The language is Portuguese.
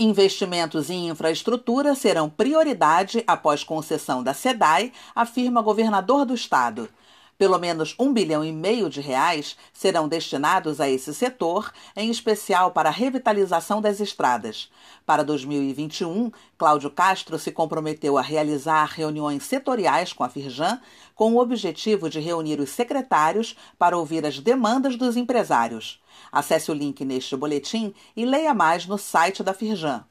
Investimentos em infraestrutura serão prioridade após concessão da SEDAI, afirma governador do estado. Pelo menos um bilhão e meio de reais serão destinados a esse setor, em especial para a revitalização das estradas. Para 2021, Cláudio Castro se comprometeu a realizar reuniões setoriais com a Firjan, com o objetivo de reunir os secretários para ouvir as demandas dos empresários. Acesse o link neste boletim e leia mais no site da Firjan.